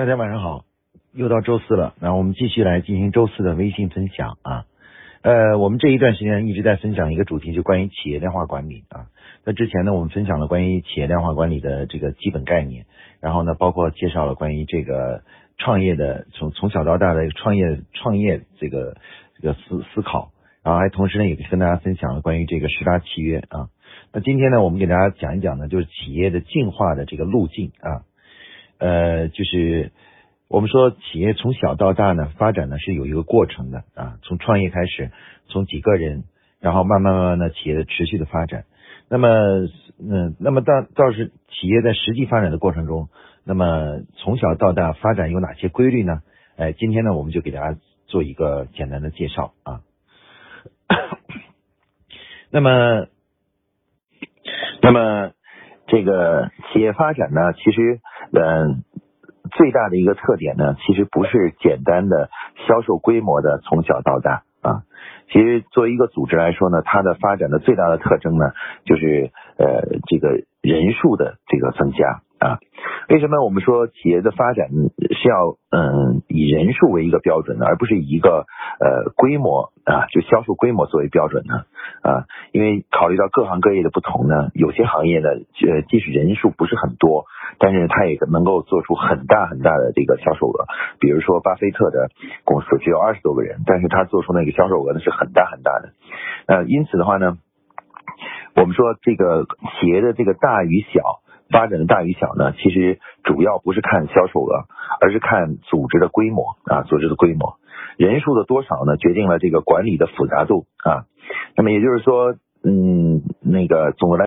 大家晚上好，又到周四了，那我们继续来进行周四的微信分享啊。呃，我们这一段时间一直在分享一个主题，就关于企业量化管理啊。那之前呢，我们分享了关于企业量化管理的这个基本概念，然后呢，包括介绍了关于这个创业的从从小到大的创业创业这个这个思思考，然后还同时呢，也跟大家分享了关于这个十大契约啊。那今天呢，我们给大家讲一讲呢，就是企业的进化的这个路径啊。呃，就是我们说企业从小到大呢，发展呢是有一个过程的啊，从创业开始，从几个人，然后慢慢慢慢的企业的持续的发展。那么，嗯，那么到倒是企业在实际发展的过程中，那么从小到大发展有哪些规律呢？哎，今天呢，我们就给大家做一个简单的介绍啊。那么，那么这个企业发展呢，其实。嗯，最大的一个特点呢，其实不是简单的销售规模的从小到大啊。其实作为一个组织来说呢，它的发展的最大的特征呢，就是呃这个人数的这个增加。啊，为什么我们说企业的发展是要嗯以人数为一个标准呢，而不是以一个呃规模啊就销售规模作为标准呢？啊，因为考虑到各行各业的不同呢，有些行业呢呃即使人数不是很多，但是它也能够做出很大很大的这个销售额。比如说巴菲特的公司只有二十多个人，但是他做出那个销售额呢是很大很大的。呃，因此的话呢，我们说这个企业的这个大与小。发展的大与小呢，其实主要不是看销售额，而是看组织的规模啊，组织的规模，人数的多少呢，决定了这个管理的复杂度啊。那么也就是说，嗯，那个总的来，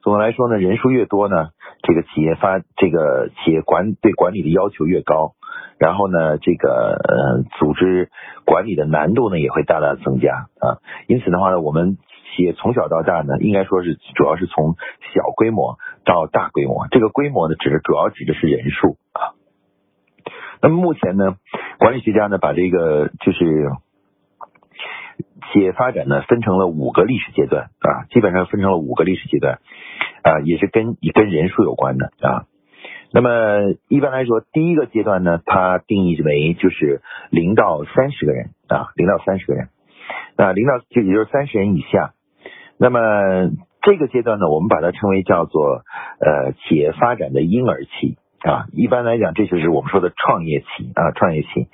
总的来说呢，人数越多呢，这个企业发这个企业管对管理的要求越高，然后呢，这个呃组织管理的难度呢也会大大增加啊。因此的话呢，我们。企业从小到大呢，应该说是主要是从小规模到大规模。这个规模呢，指的主要指的是人数啊。那么目前呢，管理学家呢把这个就是企业发展呢分成了五个历史阶段啊，基本上分成了五个历史阶段啊，也是跟跟人数有关的啊。那么一般来说，第一个阶段呢，它定义为就是零到三十个人啊，零到三十个人。那零到就也就是三十人以下。那么这个阶段呢，我们把它称为叫做呃企业发展的婴儿期啊。一般来讲，这就是我们说的创业期啊，创业期。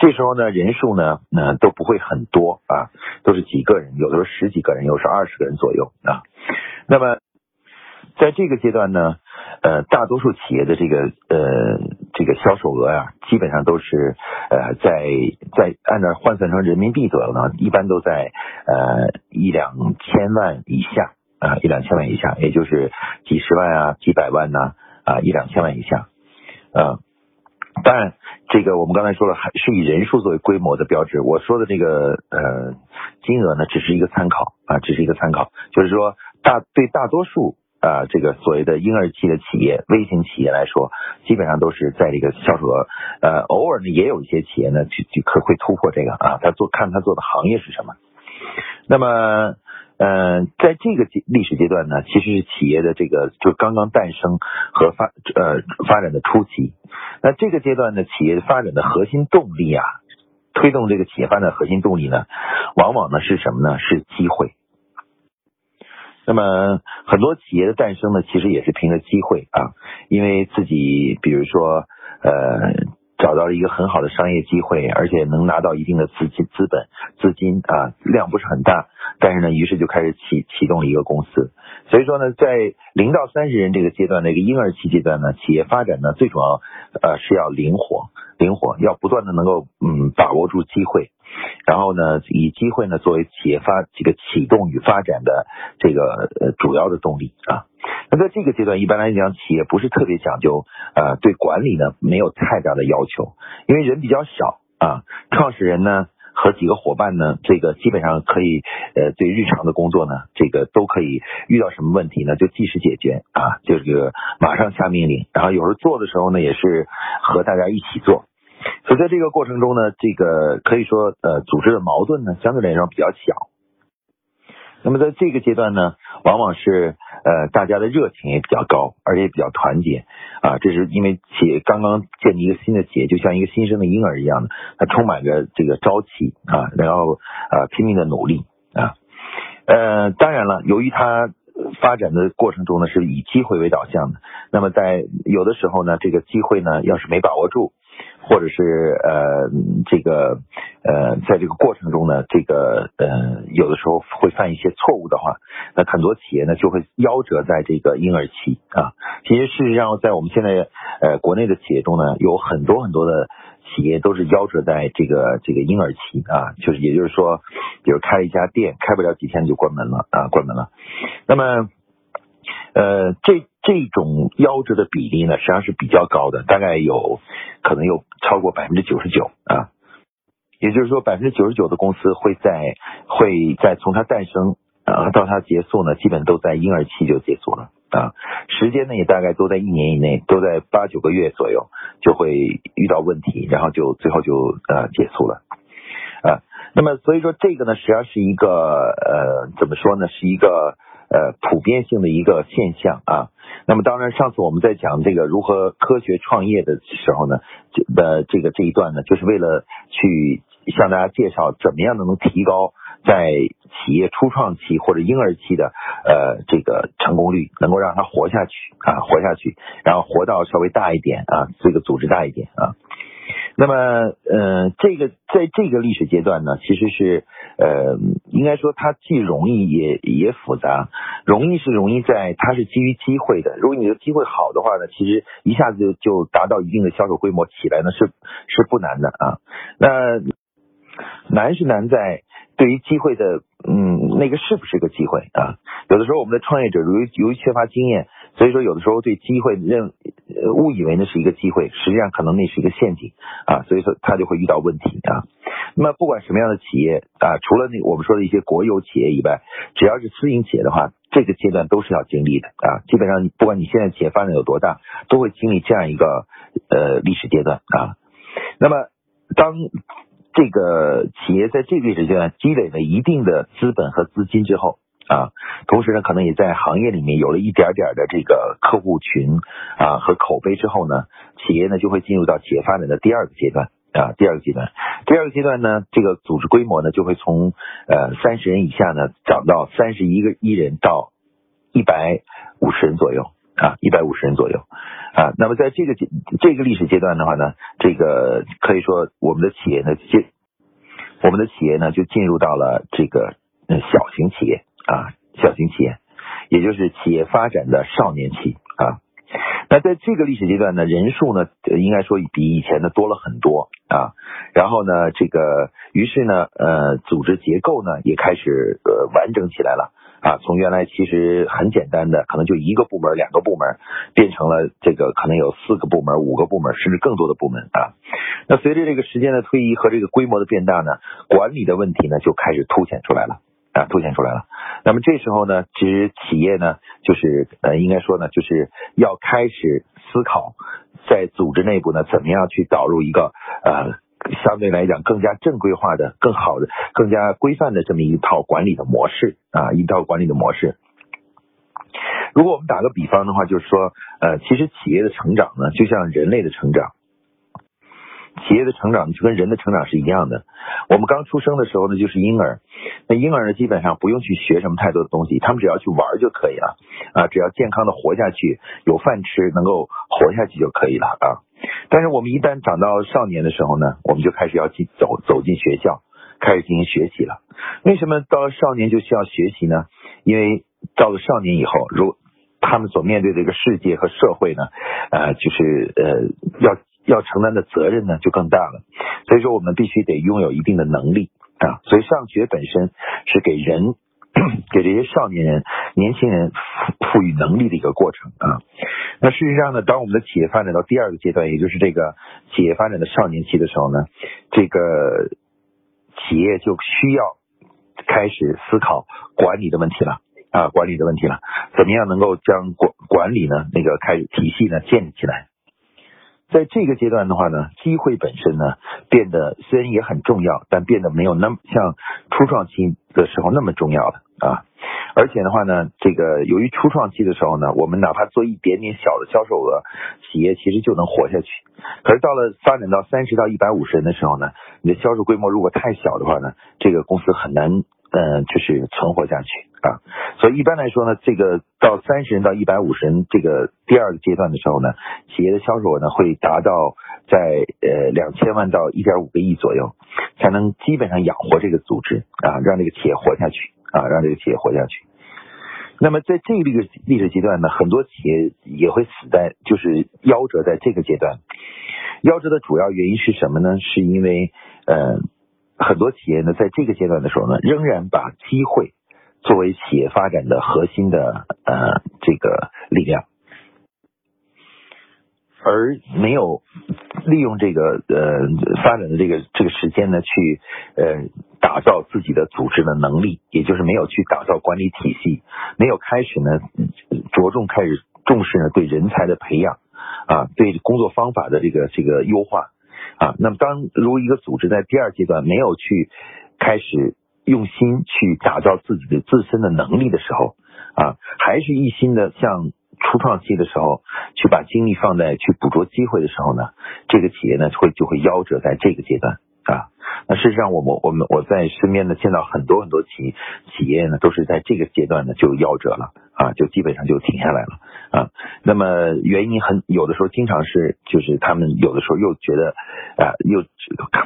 这时候呢，人数呢，呃都不会很多啊，都是几个人，有的时候十几个人，有时候二十个人左右啊。那么在这个阶段呢，呃，大多数企业的这个呃这个销售额啊，基本上都是呃在在按照换算成人民币左右呢，一般都在呃一两千万以下啊，一两千万以下，也就是几十万啊，几百万呐啊，一两千万以下啊。当然，这个我们刚才说了，还是以人数作为规模的标志。我说的这个呃金额呢，只是一个参考啊，只是一个参考，就是说大对大多数。啊，这个所谓的婴儿期的企业、微型企业来说，基本上都是在这个销售额，呃，偶尔呢也有一些企业呢，去去可会突破这个啊，他做看他做的行业是什么。那么，嗯，在这个历史阶段呢，其实是企业的这个就刚刚诞生和发呃发展的初期。那这个阶段呢，企业发展的核心动力啊，推动这个企业发展核心动力呢，往往呢是什么呢？是机会。那么很多企业的诞生呢，其实也是凭着机会啊，因为自己比如说呃找到了一个很好的商业机会，而且能拿到一定的资金资本资金啊量不是很大，但是呢，于是就开始启启动了一个公司。所以说呢，在零到三十人这个阶段的一个婴儿期阶段呢，企业发展呢最主要呃是要灵活，灵活要不断的能够嗯把握住机会。然后呢，以机会呢作为企业发这个启动与发展的这个呃主要的动力啊。那在这个阶段，一般来讲，企业不是特别讲究呃对管理呢没有太大的要求，因为人比较少啊。创始人呢和几个伙伴呢，这个基本上可以呃对日常的工作呢，这个都可以遇到什么问题呢，就及时解决啊，这个马上下命令。然后有时候做的时候呢，也是和大家一起做。所以在这个过程中呢，这个可以说呃，组织的矛盾呢相对来说比较小。那么在这个阶段呢，往往是呃大家的热情也比较高，而且也比较团结啊。这是因为企业刚刚建立一个新的企业，就像一个新生的婴儿一样的，它充满着这个朝气啊，然后啊拼命的努力啊。呃，当然了，由于它发展的过程中呢是以机会为导向的，那么在有的时候呢，这个机会呢要是没把握住。或者是呃这个呃在这个过程中呢，这个呃有的时候会犯一些错误的话，那很多企业呢就会夭折在这个婴儿期啊。其实事实上，在我们现在呃国内的企业中呢，有很多很多的企业都是夭折在这个这个婴儿期啊，就是也就是说，比如开一家店，开不了几天就关门了啊，关门了。那么呃这。这种夭折的比例呢，实际上是比较高的，大概有可能有超过百分之九十九啊。也就是说，百分之九十九的公司会在会在从它诞生啊到它结束呢，基本都在婴儿期就结束了啊。时间呢也大概都在一年以内，都在八九个月左右就会遇到问题，然后就最后就呃结束了啊。那么所以说这个呢，实际上是一个呃怎么说呢，是一个。呃，普遍性的一个现象啊。那么，当然，上次我们在讲这个如何科学创业的时候呢，的这个这一段呢，就是为了去向大家介绍怎么样能提高在企业初创期或者婴儿期的呃这个成功率，能够让它活下去啊，活下去，然后活到稍微大一点啊，这个组织大一点啊。那么，呃，这个在这个历史阶段呢，其实是，呃，应该说它既容易也也复杂。容易是容易在它是基于机会的，如果你的机会好的话呢，其实一下子就就达到一定的销售规模起来呢，是是不难的啊。那难是难在对于机会的，嗯，那个是不是个机会啊？有的时候我们的创业者由于由于缺乏经验。所以说，有的时候对机会认误以为那是一个机会，实际上可能那是一个陷阱啊。所以说他就会遇到问题啊。那么不管什么样的企业啊，除了那我们说的一些国有企业以外，只要是私营企业的话，这个阶段都是要经历的啊。基本上不管你现在企业发展有多大，都会经历这样一个呃历史阶段啊。那么当这个企业在这个历史阶段积累了一定的资本和资金之后，啊，同时呢，可能也在行业里面有了一点点的这个客户群啊和口碑之后呢，企业呢就会进入到企业发展的第二个阶段啊，第二个阶段，第二个阶段呢，这个组织规模呢就会从呃三十人以下呢涨到三十一个一人到一百五十人左右啊，一百五十人左右啊。那么在这个阶这个历史阶段的话呢，这个可以说我们的企业呢进我们的企业呢就进入到了这个小型企业。啊，小型企业，也就是企业发展的少年期啊。那在这个历史阶段呢，人数呢，应该说比以前的多了很多啊。然后呢，这个于是呢，呃，组织结构呢也开始呃完整起来了啊。从原来其实很简单的，可能就一个部门、两个部门，变成了这个可能有四个部门、五个部门，甚至更多的部门啊。那随着这个时间的推移和这个规模的变大呢，管理的问题呢就开始凸显出来了。啊，凸显出来了。那么这时候呢，其实企业呢，就是呃，应该说呢，就是要开始思考，在组织内部呢，怎么样去导入一个呃，相对来讲更加正规化的、更好的、更加规范的这么一套管理的模式啊，一套管理的模式。如果我们打个比方的话，就是说，呃，其实企业的成长呢，就像人类的成长。企业的成长就跟人的成长是一样的。我们刚出生的时候呢，就是婴儿。那婴儿呢，基本上不用去学什么太多的东西，他们只要去玩就可以了啊，只要健康的活下去，有饭吃，能够活下去就可以了啊。但是我们一旦长到少年的时候呢，我们就开始要进走走进学校，开始进行学习了。为什么到了少年就需要学习呢？因为到了少年以后，如他们所面对的一个世界和社会呢，呃，就是呃要。要承担的责任呢就更大了，所以说我们必须得拥有一定的能力啊，所以上学本身是给人 给这些少年人、年轻人赋赋予能力的一个过程啊。那事实上呢，当我们的企业发展到第二个阶段，也就是这个企业发展的少年期的时候呢，这个企业就需要开始思考管理的问题了啊，管理的问题了，怎么样能够将管管理呢那个开始体系呢建立起来。在这个阶段的话呢，机会本身呢变得虽然也很重要，但变得没有那么像初创期的时候那么重要了啊。而且的话呢，这个由于初创期的时候呢，我们哪怕做一点点小的销售额，企业其实就能活下去。可是到了发展到三十到一百五十人的时候呢，你的销售规模如果太小的话呢，这个公司很难嗯就是存活下去啊。所以一般来说呢，这个到三十人到一百五十人这个第二个阶段的时候呢，企业的销售额呢会达到在呃两千万到一点五个亿左右，才能基本上养活这个组织啊，让这个企业活下去啊，让这个企业活下去。那么在这个历史历史阶段呢，很多企业也会死在，就是夭折在这个阶段。夭折的主要原因是什么呢？是因为呃，很多企业呢，在这个阶段的时候呢，仍然把机会作为企业发展的核心的呃这个力量。而没有利用这个呃发展的这个这个时间呢，去呃打造自己的组织的能力，也就是没有去打造管理体系，没有开始呢着重开始重视呢对人才的培养啊，对工作方法的这个这个优化啊。那么当如一个组织在第二阶段没有去开始用心去打造自己的自身的能力的时候啊，还是一心的向。初创期的时候，去把精力放在去捕捉机会的时候呢，这个企业呢会就会夭折在这个阶段啊。那事实上，我我我们我在身边呢见到很多很多企企业呢都是在这个阶段呢就夭折了啊，就基本上就停下来了啊。那么原因很有的时候经常是就是他们有的时候又觉得啊又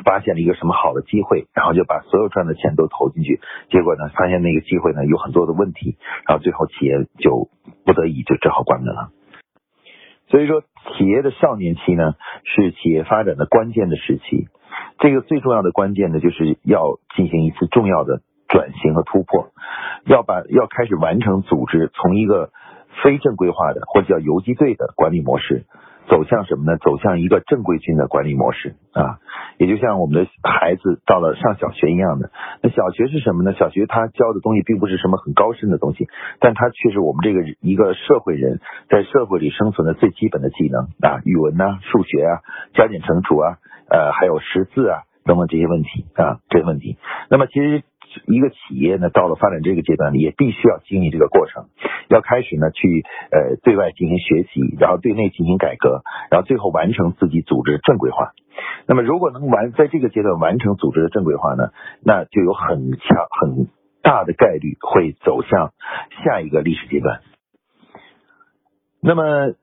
发现了一个什么好的机会，然后就把所有赚的钱都投进去，结果呢发现那个机会呢有很多的问题，然后最后企业就不得已就只好关门了。所以说，企业的少年期呢是企业发展的关键的时期。这个最重要的关键呢，就是要进行一次重要的转型和突破，要把要开始完成组织从一个非正规化的或者叫游击队的管理模式，走向什么呢？走向一个正规军的管理模式啊！也就像我们的孩子到了上小学一样的，那小学是什么呢？小学他教的东西并不是什么很高深的东西，但他却是我们这个一个社会人在社会里生存的最基本的技能啊，语文呐、数学啊、加减乘除啊。呃，还有识字啊等等这些问题啊，这些问题。那么其实一个企业呢，到了发展这个阶段，也必须要经历这个过程，要开始呢去呃对外进行学习，然后对内进行改革，然后最后完成自己组织正规化。那么如果能完在这个阶段完成组织的正规化呢，那就有很强很大的概率会走向下一个历史阶段。那么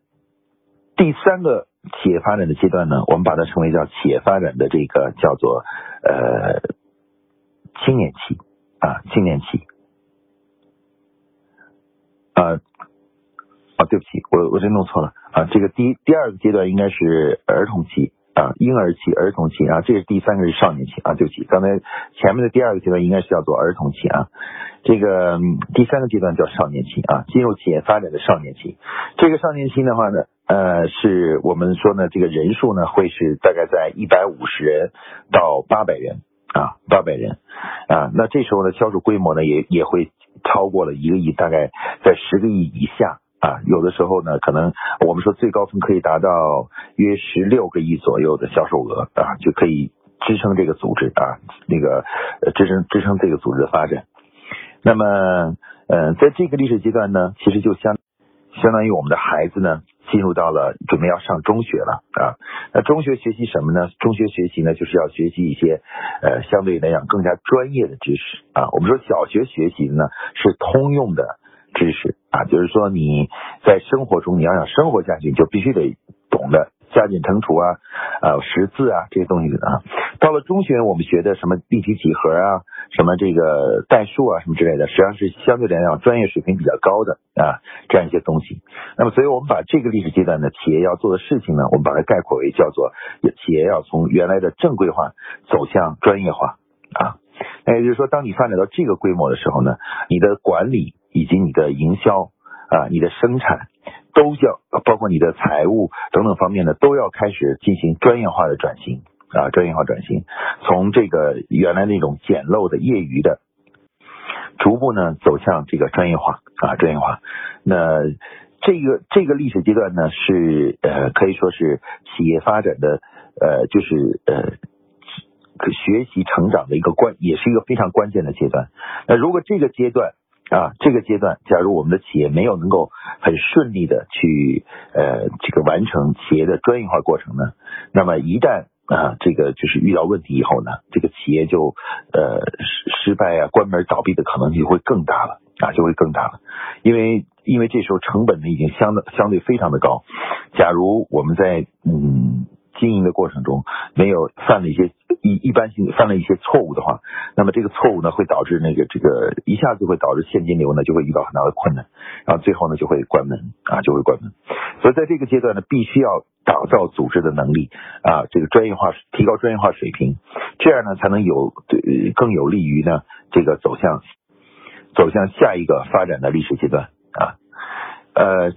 第三个。企业发展的阶段呢，我们把它称为叫企业发展的这个叫做呃青年期啊青年期啊啊对不起，我我这弄错了啊，这个第第二个阶段应该是儿童期啊婴儿期儿童期啊，这是第三个是少年期啊对不起，刚才前面的第二个阶段应该是叫做儿童期啊，这个第三个阶段叫少年期啊，进入企业发展的少年期，这个少年期的话呢。呃，是我们说呢，这个人数呢会是大概在一百五十人到八百人啊，八百人啊，那这时候呢，销售规模呢也也会超过了一个亿，大概在十个亿以下啊，有的时候呢，可能我们说最高峰可以达到约十六个亿左右的销售额啊，就可以支撑这个组织啊，那个支撑支撑这个组织的发展。那么，呃，在这个历史阶段呢，其实就相相当于我们的孩子呢。进入到了准备要上中学了啊，那中学学习什么呢？中学学习呢，就是要学习一些呃相对来讲更加专业的知识啊。我们说小学学习呢是通用的知识啊，就是说你在生活中你要想生活下去，就必须得懂得。加减乘除啊，呃，识字啊，这些东西啊，到了中学我们学的什么立体几何啊，什么这个代数啊，什么之类的，实际上是相对来讲专业水平比较高的啊，这样一些东西。那么，所以我们把这个历史阶段的企业要做的事情呢，我们把它概括为叫做企业要从原来的正规化走向专业化啊。那也就是说，当你发展到这个规模的时候呢，你的管理以及你的营销啊，你的生产。都叫包括你的财务等等方面呢，都要开始进行专业化的转型啊，专业化转型，从这个原来那种简陋的业余的，逐步呢走向这个专业化啊，专业化。那这个这个历史阶段呢，是呃可以说是企业发展的呃就是呃学习成长的一个关，也是一个非常关键的阶段。那如果这个阶段啊，这个阶段，假如我们的企业没有能够很顺利的去呃这个完成企业的专业化过程呢，那么一旦啊这个就是遇到问题以后呢，这个企业就呃失失败啊关门倒闭的可能性会更大了啊就会更大了，因为因为这时候成本呢已经相当相对非常的高，假如我们在嗯。经营的过程中没有犯了一些一一般性犯了一些错误的话，那么这个错误呢会导致那个这个一下子会导致现金流呢就会遇到很大的困难，然后最后呢就会关门啊就会关门。所以在这个阶段呢，必须要打造组织的能力啊，这个专业化提高专业化水平，这样呢才能有对更有利于呢这个走向走向下一个发展的历史阶段啊呃。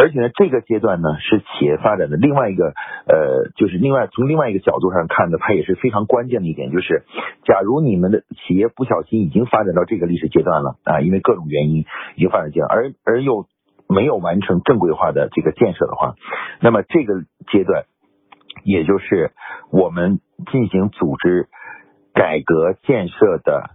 而且呢，这个阶段呢是企业发展的另外一个呃，就是另外从另外一个角度上看呢，它也是非常关键的一点，就是假如你们的企业不小心已经发展到这个历史阶段了啊，因为各种原因已经发展阶段，而而又没有完成正规化的这个建设的话，那么这个阶段也就是我们进行组织改革建设的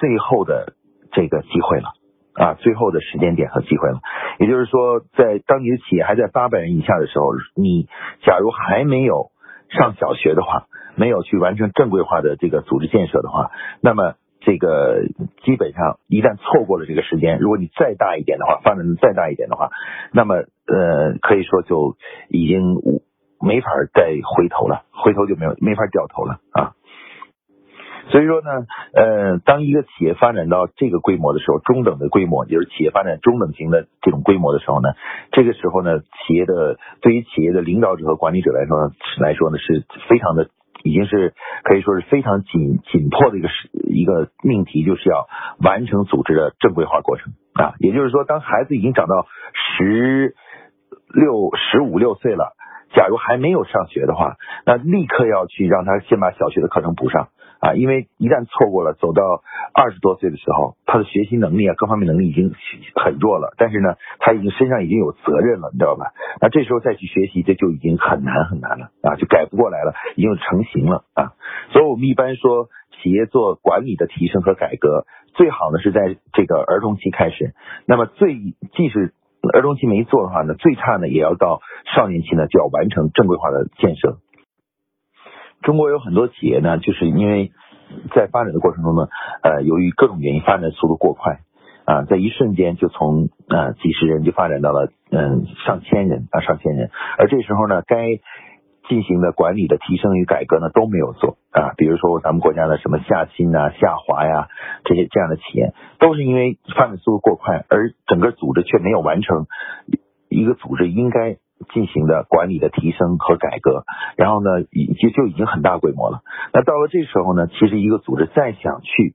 最后的这个机会了。啊，最后的时间点和机会了。也就是说，在当你的企业还在八百人以下的时候，你假如还没有上小学的话，没有去完成正规化的这个组织建设的话，那么这个基本上一旦错过了这个时间，如果你再大一点的话，发展的再大一点的话，那么呃，可以说就已经没法再回头了，回头就没有没法掉头了啊。所以说呢，呃，当一个企业发展到这个规模的时候，中等的规模，就是企业发展中等型的这种规模的时候呢，这个时候呢，企业的对于企业的领导者和管理者来说来说呢，是非常的，已经是可以说是非常紧紧迫的一个是一个命题，就是要完成组织的正规化过程啊。也就是说，当孩子已经长到十六、十五六岁了，假如还没有上学的话，那立刻要去让他先把小学的课程补上。啊，因为一旦错过了，走到二十多岁的时候，他的学习能力啊，各方面能力已经很弱了。但是呢，他已经身上已经有责任了，你知道吧？那这时候再去学习，这就已经很难很难了啊，就改不过来了，已经成型了啊。所以我们一般说，企业做管理的提升和改革，最好呢是在这个儿童期开始。那么最即使儿童期没做的话呢，最差呢也要到少年期呢就要完成正规化的建设。中国有很多企业呢，就是因为在发展的过程中呢，呃，由于各种原因发展速度过快啊，在一瞬间就从呃几十人就发展到了嗯上千人啊上千人，而这时候呢，该进行的管理的提升与改革呢都没有做啊，比如说咱们国家的什么夏新啊、夏华呀这些这样的企业，都是因为发展速度过快，而整个组织却没有完成一个组织应该。进行的管理的提升和改革，然后呢，已就就已经很大规模了。那到了这时候呢，其实一个组织再想去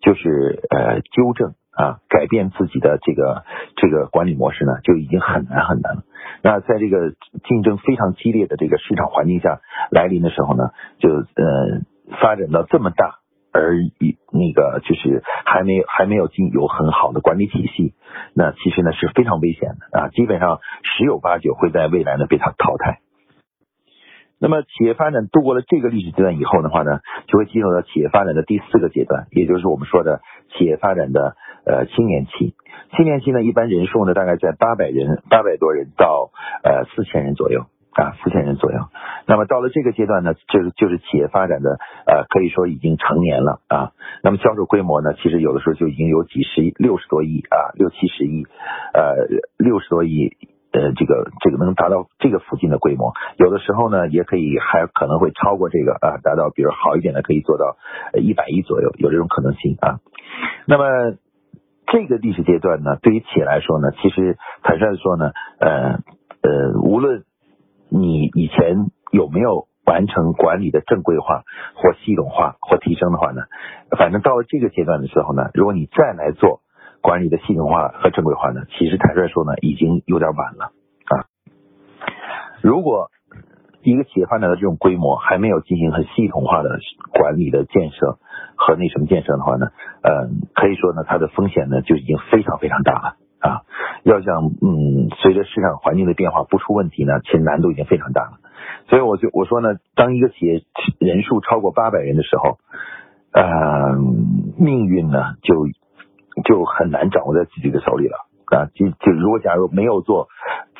就是呃纠正啊改变自己的这个这个管理模式呢，就已经很难很难了。那在这个竞争非常激烈的这个市场环境下来临的时候呢，就呃发展到这么大。而一那个就是还没有还没有进有很好的管理体系，那其实呢是非常危险的啊，基本上十有八九会在未来呢被它淘汰。那么企业发展度过了这个历史阶段以后的话呢，就会进入到企业发展的第四个阶段，也就是我们说的企业发展的呃青年期。青年期呢，一般人数呢大概在八百人八百多人到呃四千人左右。啊，四千人左右。那么到了这个阶段呢，就是就是企业发展的呃，可以说已经成年了啊。那么销售规模呢，其实有的时候就已经有几十亿、六十多亿啊，六七十亿，呃，六十多亿呃，这个这个能达到这个附近的规模。有的时候呢，也可以还可能会超过这个啊，达到比如好一点的可以做到一百亿左右，有这种可能性啊。那么这个历史阶段呢，对于企业来说呢，其实坦率的说呢，呃呃，无论你以前有没有完成管理的正规化或系统化或提升的话呢？反正到了这个阶段的时候呢，如果你再来做管理的系统化和正规化呢，其实坦率说呢，已经有点晚了啊。如果一个企业发展到这种规模，还没有进行很系统化的管理的建设和那什么建设的话呢，呃，可以说呢，它的风险呢就已经非常非常大了。啊，要想嗯，随着市场环境的变化不出问题呢，其实难度已经非常大了。所以我就我说呢，当一个企业人数超过八百人的时候，呃，命运呢就就很难掌握在自己的手里了。啊，就就如果假如没有做，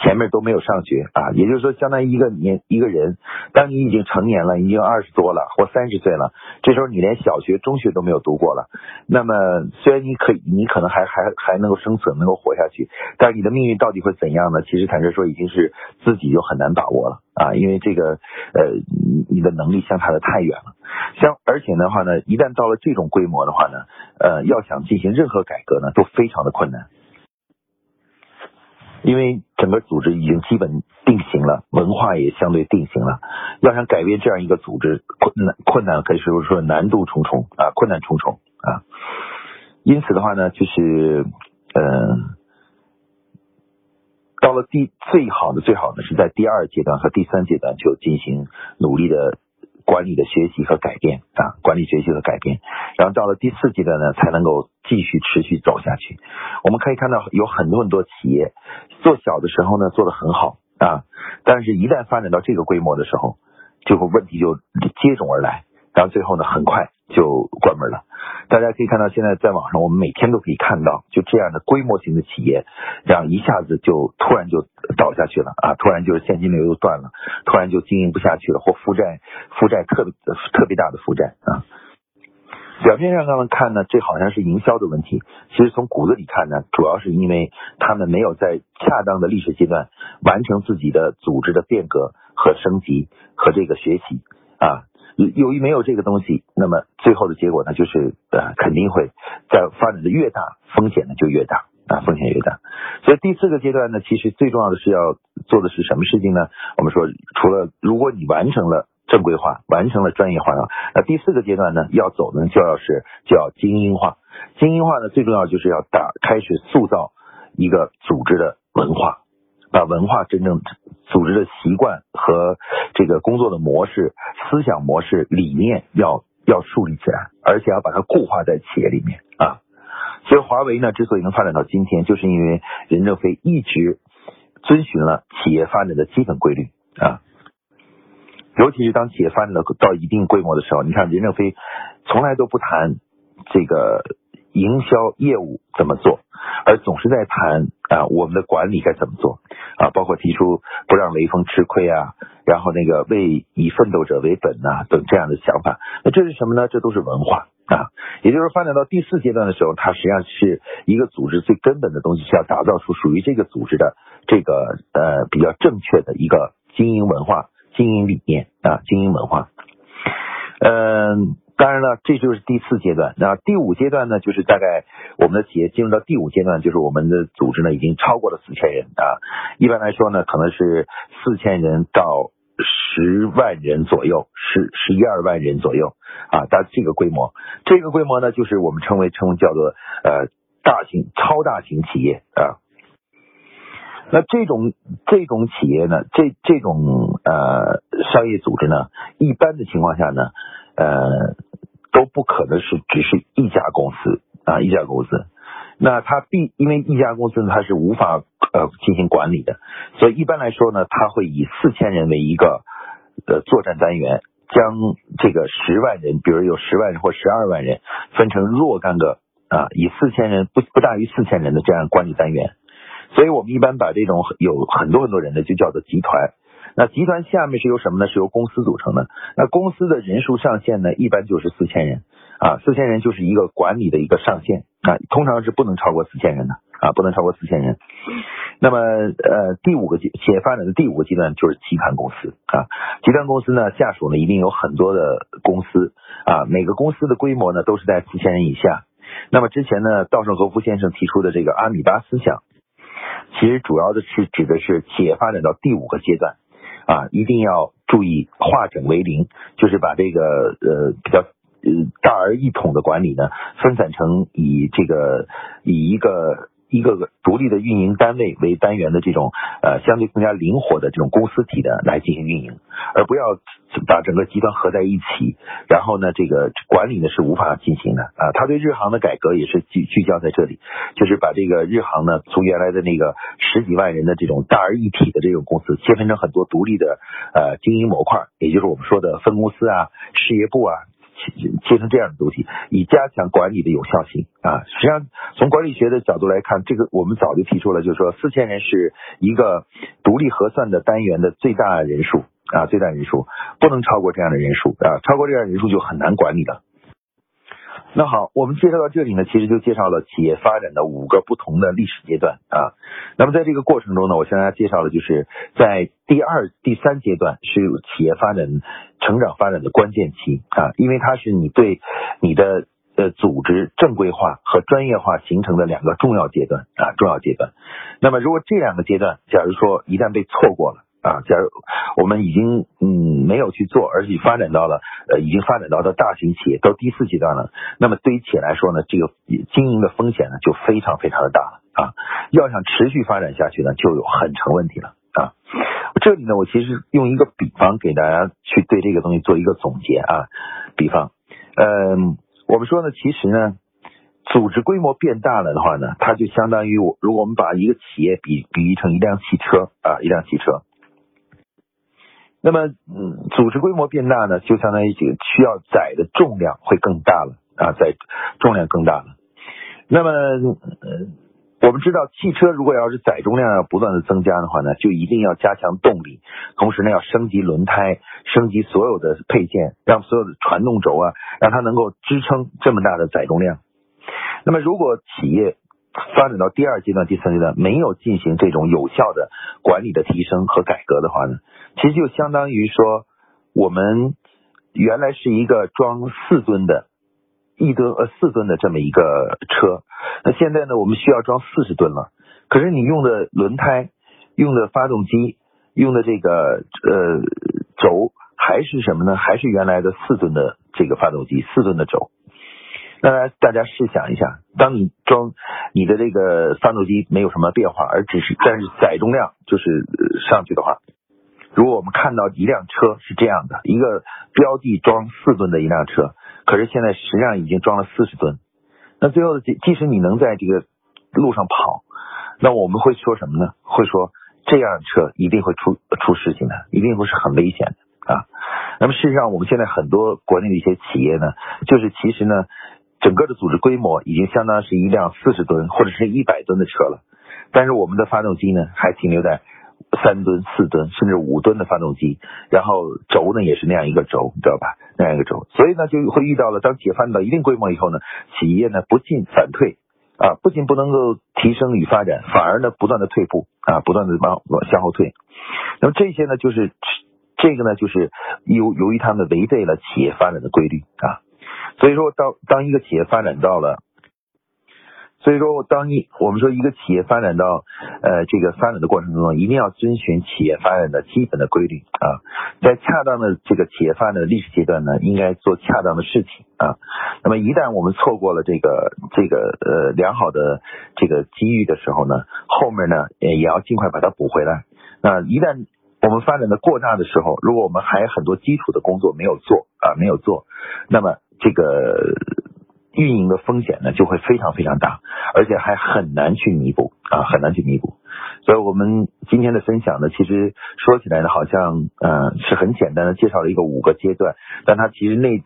前面都没有上学啊，也就是说，相当于一个年一个人，当你已经成年了，已经二十多了或三十岁了，这时候你连小学、中学都没有读过了，那么虽然你可以，你可能还还还能够生存，能够活下去，但是你的命运到底会怎样呢？其实坦率说，已经是自己就很难把握了啊，因为这个呃，你你的能力相差的太远了，像而且的话呢，一旦到了这种规模的话呢，呃，要想进行任何改革呢，都非常的困难。因为整个组织已经基本定型了，文化也相对定型了。要想改变这样一个组织，困难困难可以说说难度重重啊，困难重重啊。因此的话呢，就是嗯，到了第最好的最好的是在第二阶段和第三阶段就进行努力的。管理的学习和改变啊，管理学习和改变，然后到了第四阶段呢，才能够继续持续走下去。我们可以看到有很多很多企业做小的时候呢做得很好啊，但是一旦发展到这个规模的时候，就会问题就接踵而来，然后最后呢很快就关门了。大家可以看到，现在在网上我们每天都可以看到，就这样的规模型的企业，这样一下子就突然就倒下去了啊！突然就是现金流又断了，突然就经营不下去了，或负债负债特别特别大的负债啊！表面上他们看呢，这好像是营销的问题，其实从骨子里看呢，主要是因为他们没有在恰当的历史阶段完成自己的组织的变革和升级和这个学习啊。由于没有这个东西，那么最后的结果呢，就是呃肯定会在发展的越大，风险呢就越大啊，风险越大。所以第四个阶段呢，其实最重要的是要做的是什么事情呢？我们说，除了如果你完成了正规化，完成了专业化啊，那第四个阶段呢，要走呢就要是叫精英化。精英化呢，最重要就是要打开始塑造一个组织的文化。把文化真正组织的习惯和这个工作的模式、思想模式、理念要要树立起来，而且要把它固化在企业里面啊。所以华为呢，之所以能发展到今天，就是因为任正非一直遵循了企业发展的基本规律啊。尤其是当企业发展到到一定规模的时候，你看任正非从来都不谈这个。营销业务怎么做，而总是在谈啊，我们的管理该怎么做啊？包括提出不让雷锋吃亏啊，然后那个为以奋斗者为本呐等这样的想法。那这是什么呢？这都是文化啊。也就是发展到第四阶段的时候，它实际上是一个组织最根本的东西，是要打造出属于这个组织的这个呃比较正确的一个经营文化、经营理念啊，经营文化。嗯。当然了，这就是第四阶段。那第五阶段呢，就是大概我们的企业进入到第五阶段，就是我们的组织呢已经超过了四千人啊。一般来说呢，可能是四千人到十万人左右，十十一二万人左右啊。到这个规模，这个规模呢，就是我们称为称为叫做呃大型超大型企业啊。那这种这种企业呢，这这种呃商业组织呢，一般的情况下呢，呃。都不可能是只是一家公司啊，一家公司，那它必因为一家公司呢，它是无法呃进行管理的，所以一般来说呢，它会以四千人为一个呃作战单元，将这个十万人，比如有十万人或十二万人，分成若干个啊，以四千人不不大于四千人的这样管理单元，所以我们一般把这种有很多很多人的就叫做集团。那集团下面是由什么呢？是由公司组成的。那公司的人数上限呢，一般就是四千人啊，四千人就是一个管理的一个上限啊，通常是不能超过四千人的啊，不能超过四千人。那么呃，第五个阶企业发展的第五个阶段就是集团公司啊，集团公司呢下属呢一定有很多的公司啊，每个公司的规模呢都是在四千人以下。那么之前呢，稻盛和夫先生提出的这个阿米巴思想，其实主要的是指的是企业发展到第五个阶段。啊，一定要注意化整为零，就是把这个呃比较呃大而一统的管理呢，分散成以这个以一个。一个个独立的运营单位为单元的这种呃相对更加灵活的这种公司体的来进行运营，而不要把整个集团合在一起，然后呢这个管理呢是无法进行的啊。他对日航的改革也是聚聚焦在这里，就是把这个日航呢从原来的那个十几万人的这种大而一体的这种公司切分成很多独立的呃经营模块，也就是我们说的分公司啊、事业部啊。切成这样的东西，以加强管理的有效性啊。实际上，从管理学的角度来看，这个我们早就提出了，就是说四千人是一个独立核算的单元的最大人数啊，最大人数不能超过这样的人数啊，超过这样人数就很难管理了。那好，我们介绍到这里呢，其实就介绍了企业发展的五个不同的历史阶段啊。那么在这个过程中呢，我向大家介绍了，就是在第二、第三阶段是企业发展成长发展的关键期啊，因为它是你对你的呃组织正规化和专业化形成的两个重要阶段啊，重要阶段。那么如果这两个阶段，假如说一旦被错过了。啊，假如我们已经嗯没有去做，而且发展到了呃已经发展到的大型企业到第四阶段了，那么对于企业来说呢，这个经营的风险呢就非常非常的大了啊。要想持续发展下去呢，就有很成问题了啊。这里呢，我其实用一个比方给大家去对这个东西做一个总结啊。比方，嗯，我们说呢，其实呢，组织规模变大了的话呢，它就相当于我如果我们把一个企业比比喻成一辆汽车啊，一辆汽车。那么，嗯，组织规模变大呢，就相当于这个需要载的重量会更大了啊，载重量更大了。那么，呃，我们知道，汽车如果要是载重量要不断的增加的话呢，就一定要加强动力，同时呢，要升级轮胎，升级所有的配件，让所有的传动轴啊，让它能够支撑这么大的载重量。那么，如果企业发展到第二阶段、第三阶段，没有进行这种有效的管理的提升和改革的话呢？其实就相当于说，我们原来是一个装四吨的，一吨呃四吨的这么一个车，那现在呢，我们需要装四十吨了。可是你用的轮胎、用的发动机、用的这个呃轴还是什么呢？还是原来的四吨的这个发动机、四吨的轴。那大家试想一下，当你装你的这个发动机没有什么变化，而只是但是载重量就是上去的话。如果我们看到一辆车是这样的，一个标的装四吨的一辆车，可是现在实际上已经装了四十吨，那最后即即使你能在这个路上跑，那我们会说什么呢？会说这辆车一定会出出事情的，一定会是很危险的啊。那么事实上，我们现在很多国内的一些企业呢，就是其实呢，整个的组织规模已经相当是一辆四十吨或者是一百吨的车了，但是我们的发动机呢，还停留在。三吨、四吨，甚至五吨的发动机，然后轴呢也是那样一个轴，你知道吧？那样一个轴，所以呢就会遇到了，当企业发展到一定规模以后呢，企业呢不进反退啊，不仅不能够提升与发展，反而呢不断的退步啊，不断的往往向后退。那么这些呢就是这个呢就是由由于他们违背了企业发展的规律啊，所以说当当一个企业发展到了。所以说，当一我们说一个企业发展到呃这个发展的过程中，一定要遵循企业发展的基本的规律啊，在恰当的这个企业发展的历史阶段呢，应该做恰当的事情啊。那么一旦我们错过了这个这个呃良好的这个机遇的时候呢，后面呢也要尽快把它补回来。那一旦我们发展的过大的时候，如果我们还有很多基础的工作没有做啊，没有做，那么这个。运营的风险呢就会非常非常大，而且还很难去弥补啊，很难去弥补。所以，我们今天的分享呢，其实说起来呢，好像呃是很简单的介绍了一个五个阶段，但它其实那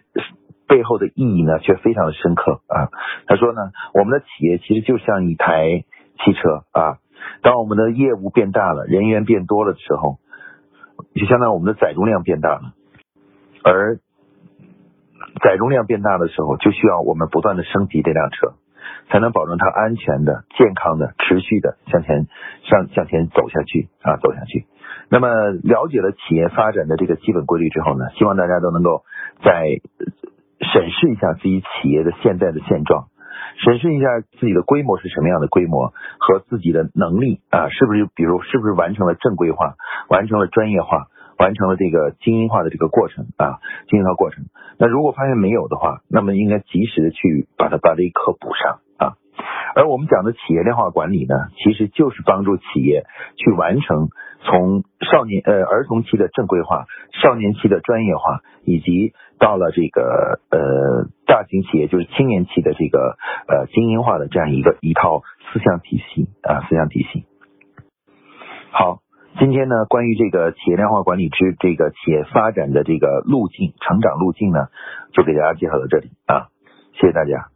背后的意义呢却非常的深刻啊。他说呢，我们的企业其实就像一台汽车啊，当我们的业务变大了，人员变多了的时候，就相当于我们的载重量变大了，而。载重量变大的时候，就需要我们不断的升级这辆车，才能保证它安全的、健康的、持续的向前向向前走下去啊，走下去。那么了解了企业发展的这个基本规律之后呢，希望大家都能够在审视一下自己企业的现在的现状，审视一下自己的规模是什么样的规模和自己的能力啊，是不是比如是不是完成了正规化，完成了专业化。完成了这个精英化的这个过程啊，精英化过程。那如果发现没有的话，那么应该及时的去把它把这一课补上啊。而我们讲的企业量化管理呢，其实就是帮助企业去完成从少年呃儿童期的正规化、少年期的专业化，以及到了这个呃大型企业就是青年期的这个呃精英化的这样一个一套思想体系啊思想体系。好。今天呢，关于这个企业量化管理之这个企业发展的这个路径、成长路径呢，就给大家介绍到这里啊，谢谢大家。